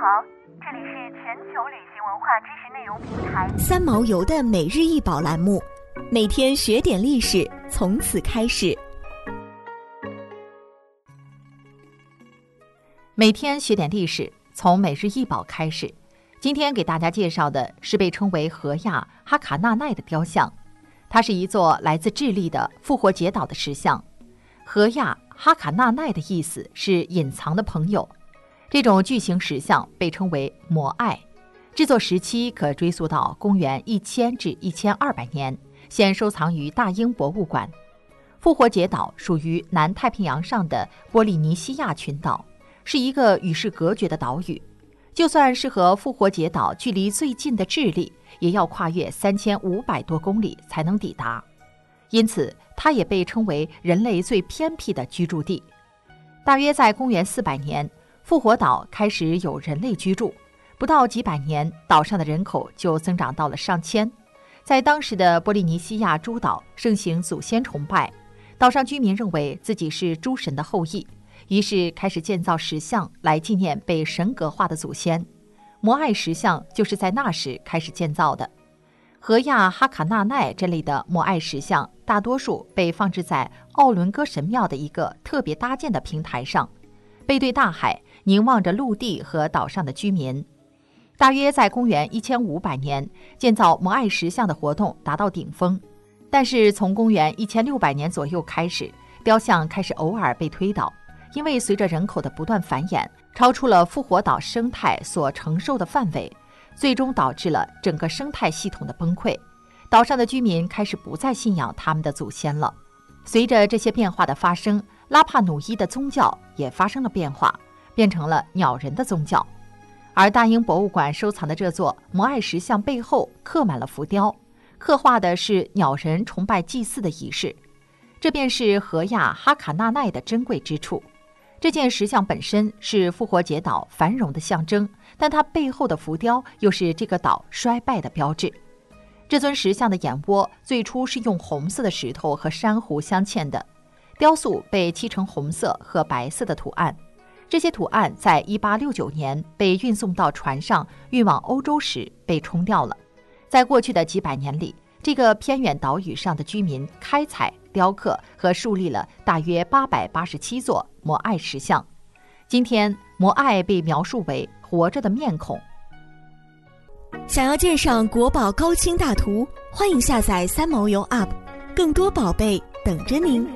好，这里是全球旅行文化知识内容平台三毛游的每日一宝栏目，每天学点历史，从此开始。每天学点历史，从每日一宝开始。今天给大家介绍的是被称为荷亚哈卡纳奈的雕像，它是一座来自智利的复活节岛的石像。荷亚哈卡纳奈的意思是隐藏的朋友。这种巨型石像被称为摩艾，制作时期可追溯到公元一千至一千二百年，现收藏于大英博物馆。复活节岛属于南太平洋上的波利尼西亚群岛，是一个与世隔绝的岛屿。就算是和复活节岛距离最近的智利，也要跨越三千五百多公里才能抵达，因此它也被称为人类最偏僻的居住地。大约在公元四百年。复活岛开始有人类居住，不到几百年，岛上的人口就增长到了上千。在当时的波利尼西亚诸岛盛行祖先崇拜，岛上居民认为自己是诸神的后裔，于是开始建造石像来纪念被神格化的祖先。摩艾石像就是在那时开始建造的。荷亚哈卡纳奈这类的摩艾石像，大多数被放置在奥伦戈神庙的一个特别搭建的平台上，背对大海。凝望着陆地和岛上的居民，大约在公元一千五百年，建造摩艾石像的活动达到顶峰。但是从公元一千六百年左右开始，雕像开始偶尔被推倒，因为随着人口的不断繁衍，超出了复活岛生态所承受的范围，最终导致了整个生态系统的崩溃。岛上的居民开始不再信仰他们的祖先了。随着这些变化的发生，拉帕努伊的宗教也发生了变化。变成了鸟人的宗教，而大英博物馆收藏的这座摩艾石像背后刻满了浮雕，刻画的是鸟人崇拜祭祀的仪式。这便是荷亚哈卡纳奈的珍贵之处。这件石像本身是复活节岛繁荣的象征，但它背后的浮雕又是这个岛衰败的标志。这尊石像的眼窝最初是用红色的石头和珊瑚镶嵌的，雕塑被漆成红色和白色的图案。这些图案在1869年被运送到船上运往欧洲时被冲掉了。在过去的几百年里，这个偏远岛屿上的居民开采、雕刻和树立了大约887座摩艾石像。今天，摩艾被描述为活着的面孔。想要鉴赏国宝高清大图，欢迎下载三毛游 App，更多宝贝等着您。